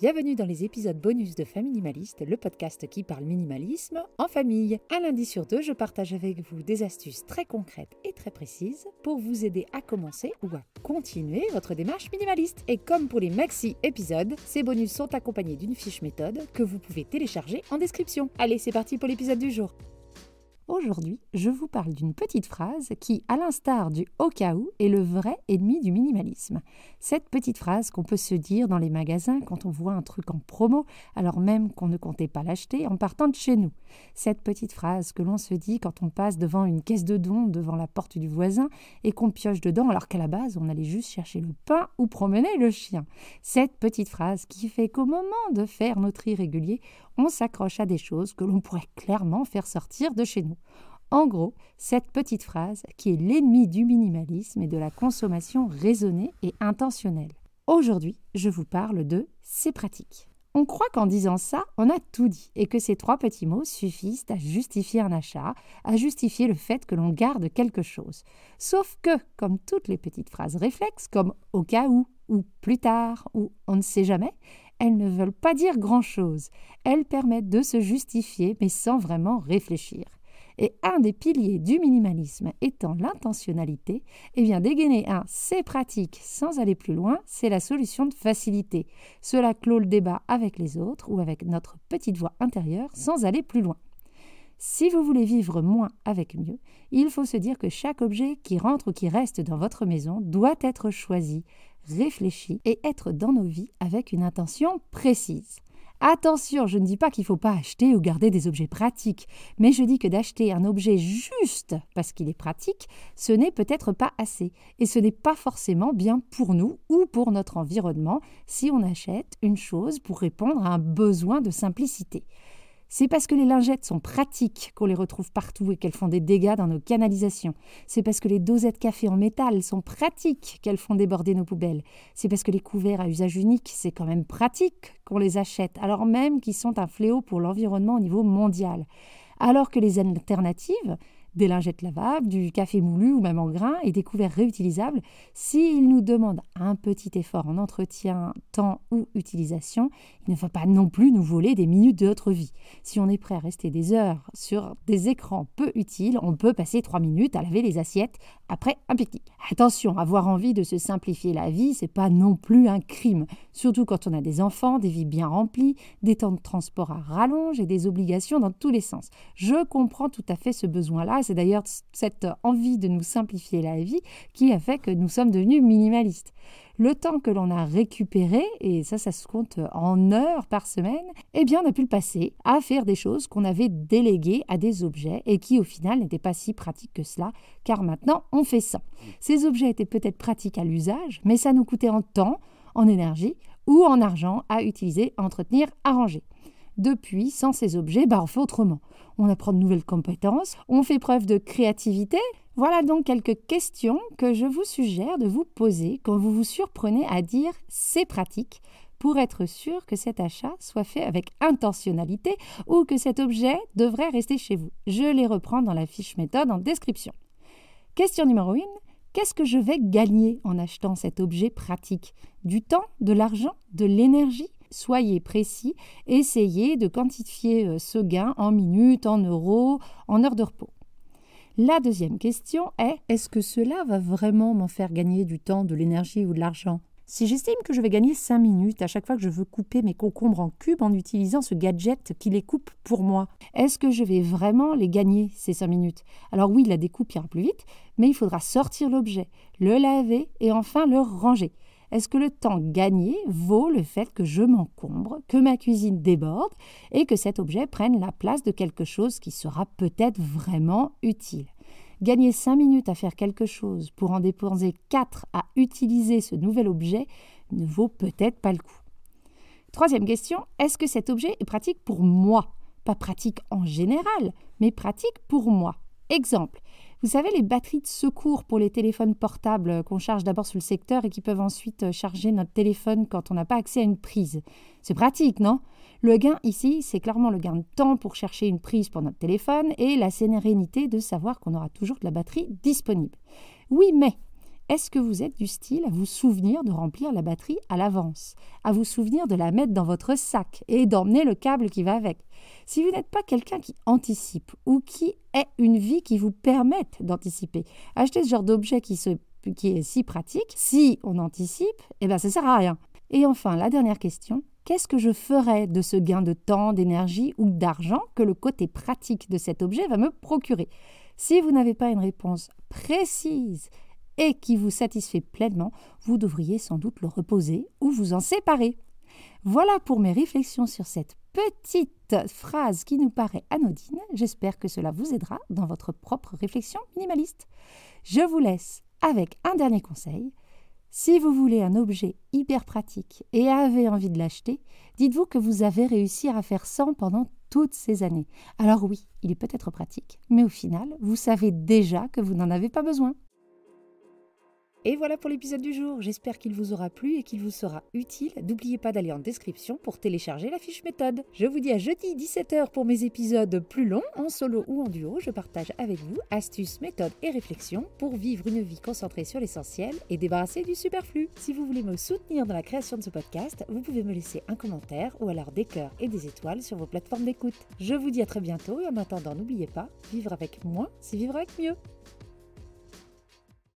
Bienvenue dans les épisodes bonus de Minimaliste, le podcast qui parle minimalisme en famille. Un lundi sur deux, je partage avec vous des astuces très concrètes et très précises pour vous aider à commencer ou à continuer votre démarche minimaliste. Et comme pour les maxi épisodes, ces bonus sont accompagnés d'une fiche méthode que vous pouvez télécharger en description. Allez, c'est parti pour l'épisode du jour. Aujourd'hui, je vous parle d'une petite phrase qui, à l'instar du au cas où, est le vrai ennemi du minimalisme. Cette petite phrase qu'on peut se dire dans les magasins quand on voit un truc en promo, alors même qu'on ne comptait pas l'acheter en partant de chez nous. Cette petite phrase que l'on se dit quand on passe devant une caisse de dons devant la porte du voisin et qu'on pioche dedans alors qu'à la base on allait juste chercher le pain ou promener le chien. Cette petite phrase qui fait qu'au moment de faire notre irrégulier, on s'accroche à des choses que l'on pourrait clairement faire sortir de chez nous. En gros, cette petite phrase qui est l'ennemi du minimalisme et de la consommation raisonnée et intentionnelle. Aujourd'hui, je vous parle de c'est pratique. On croit qu'en disant ça, on a tout dit et que ces trois petits mots suffisent à justifier un achat, à justifier le fait que l'on garde quelque chose. Sauf que, comme toutes les petites phrases réflexes, comme au cas où, ou plus tard, ou on ne sait jamais, elles ne veulent pas dire grand-chose. Elles permettent de se justifier, mais sans vraiment réfléchir. Et un des piliers du minimalisme étant l'intentionnalité, eh bien dégainer un c'est pratique sans aller plus loin, c'est la solution de facilité. Cela clôt le débat avec les autres ou avec notre petite voix intérieure sans aller plus loin. Si vous voulez vivre moins avec mieux, il faut se dire que chaque objet qui rentre ou qui reste dans votre maison doit être choisi, réfléchi et être dans nos vies avec une intention précise. Attention, je ne dis pas qu'il ne faut pas acheter ou garder des objets pratiques, mais je dis que d'acheter un objet juste parce qu'il est pratique, ce n'est peut-être pas assez, et ce n'est pas forcément bien pour nous ou pour notre environnement si on achète une chose pour répondre à un besoin de simplicité. C'est parce que les lingettes sont pratiques qu'on les retrouve partout et qu'elles font des dégâts dans nos canalisations. C'est parce que les dosettes café en métal sont pratiques qu'elles font déborder nos poubelles. C'est parce que les couverts à usage unique, c'est quand même pratique qu'on les achète, alors même qu'ils sont un fléau pour l'environnement au niveau mondial. Alors que les alternatives, des lingettes lavables, du café moulu ou même en grains et des couverts réutilisables, s'ils nous demandent un petit effort en entretien, temps ou utilisation, il ne faut pas non plus nous voler des minutes de notre vie. Si on est prêt à rester des heures sur des écrans peu utiles, on peut passer trois minutes à laver les assiettes après un pique-nique. Attention, avoir envie de se simplifier la vie, c'est pas non plus un crime, surtout quand on a des enfants, des vies bien remplies, des temps de transport à rallonge et des obligations dans tous les sens. Je comprends tout à fait ce besoin-là c'est d'ailleurs cette envie de nous simplifier la vie qui a fait que nous sommes devenus minimalistes. Le temps que l'on a récupéré, et ça, ça se compte en heures par semaine, eh bien, on a pu le passer à faire des choses qu'on avait déléguées à des objets et qui, au final, n'étaient pas si pratiques que cela, car maintenant, on fait ça. Ces objets étaient peut-être pratiques à l'usage, mais ça nous coûtait en temps, en énergie ou en argent à utiliser, à entretenir, à ranger. Depuis, sans ces objets, bah, on fait autrement. On apprend de nouvelles compétences, on fait preuve de créativité. Voilà donc quelques questions que je vous suggère de vous poser quand vous vous surprenez à dire c'est pratique pour être sûr que cet achat soit fait avec intentionnalité ou que cet objet devrait rester chez vous. Je les reprends dans la fiche méthode en description. Question numéro 1. Qu'est-ce que je vais gagner en achetant cet objet pratique? Du temps, de l'argent, de l'énergie? Soyez précis, essayez de quantifier euh, ce gain en minutes, en euros, en heures de repos. La deuxième question est est-ce que cela va vraiment m'en faire gagner du temps, de l'énergie ou de l'argent? Si j'estime que je vais gagner 5 minutes à chaque fois que je veux couper mes concombres en cubes en utilisant ce gadget qui les coupe pour moi, est-ce que je vais vraiment les gagner ces 5 minutes? Alors oui, la découpe ira plus vite, mais il faudra sortir l'objet, le laver et enfin le ranger. Est-ce que le temps gagné vaut le fait que je m'encombre, que ma cuisine déborde et que cet objet prenne la place de quelque chose qui sera peut-être vraiment utile? Gagner 5 minutes à faire quelque chose pour en dépenser 4 à utiliser ce nouvel objet ne vaut peut-être pas le coup. Troisième question, est-ce que cet objet est pratique pour moi? Pas pratique en général, mais pratique pour moi. Exemple, vous savez, les batteries de secours pour les téléphones portables qu'on charge d'abord sur le secteur et qui peuvent ensuite euh, charger notre téléphone quand on n'a pas accès à une prise. C'est pratique, non? Le gain ici, c'est clairement le gain de temps pour chercher une prise pour notre téléphone et la sérénité de savoir qu'on aura toujours de la batterie disponible. Oui, mais Est-ce que vous êtes du style à vous souvenir de remplir la batterie à l'avance, à vous souvenir de la mettre dans votre sac et d'emmener le câble qui va avec? Si vous n'êtes pas quelqu'un qui anticipe ou qui ait une vie qui vous permette d'anticiper, achetez ce genre d'objet qui, est si pratique. Si on anticipe, eh ben ça sert à rien. Et enfin, la dernière question, qu'est-ce que je ferai de ce gain de temps, d'énergie ou d'argent que le côté pratique de cet objet va me procurer? Si vous n'avez pas une réponse précise et qui vous satisfait pleinement, vous devriez sans doute le reposer ou vous en séparer. Voilà pour mes réflexions sur cette petite phrase qui nous paraît anodine. J'espère que cela vous aidera dans votre propre réflexion minimaliste. Je vous laisse avec un dernier conseil. Si vous voulez un objet hyper pratique et avez envie de l'acheter, dites-vous que vous avez réussi à faire sans pendant toutes ces années. Alors oui, il est peut-être pratique, mais au final, vous savez déjà que vous n'en avez pas besoin. Et voilà pour l'épisode du jour. J'espère qu'il vous aura plu et qu'il vous sera utile. N'oubliez pas d'aller en description pour télécharger la fiche méthode. Je vous dis à jeudi 17h pour mes épisodes plus longs, en solo ou en duo. Je partage avec vous astuces, méthodes et réflexions pour vivre une vie concentrée sur l'essentiel et débarrasser du superflu. Si vous voulez me soutenir dans la création de ce podcast, vous pouvez me laisser un commentaire ou alors des cœurs et des étoiles sur vos plateformes d'écoute. Je vous dis à très bientôt et en attendant, n'oubliez pas, vivre avec moins, c'est vivre avec mieux.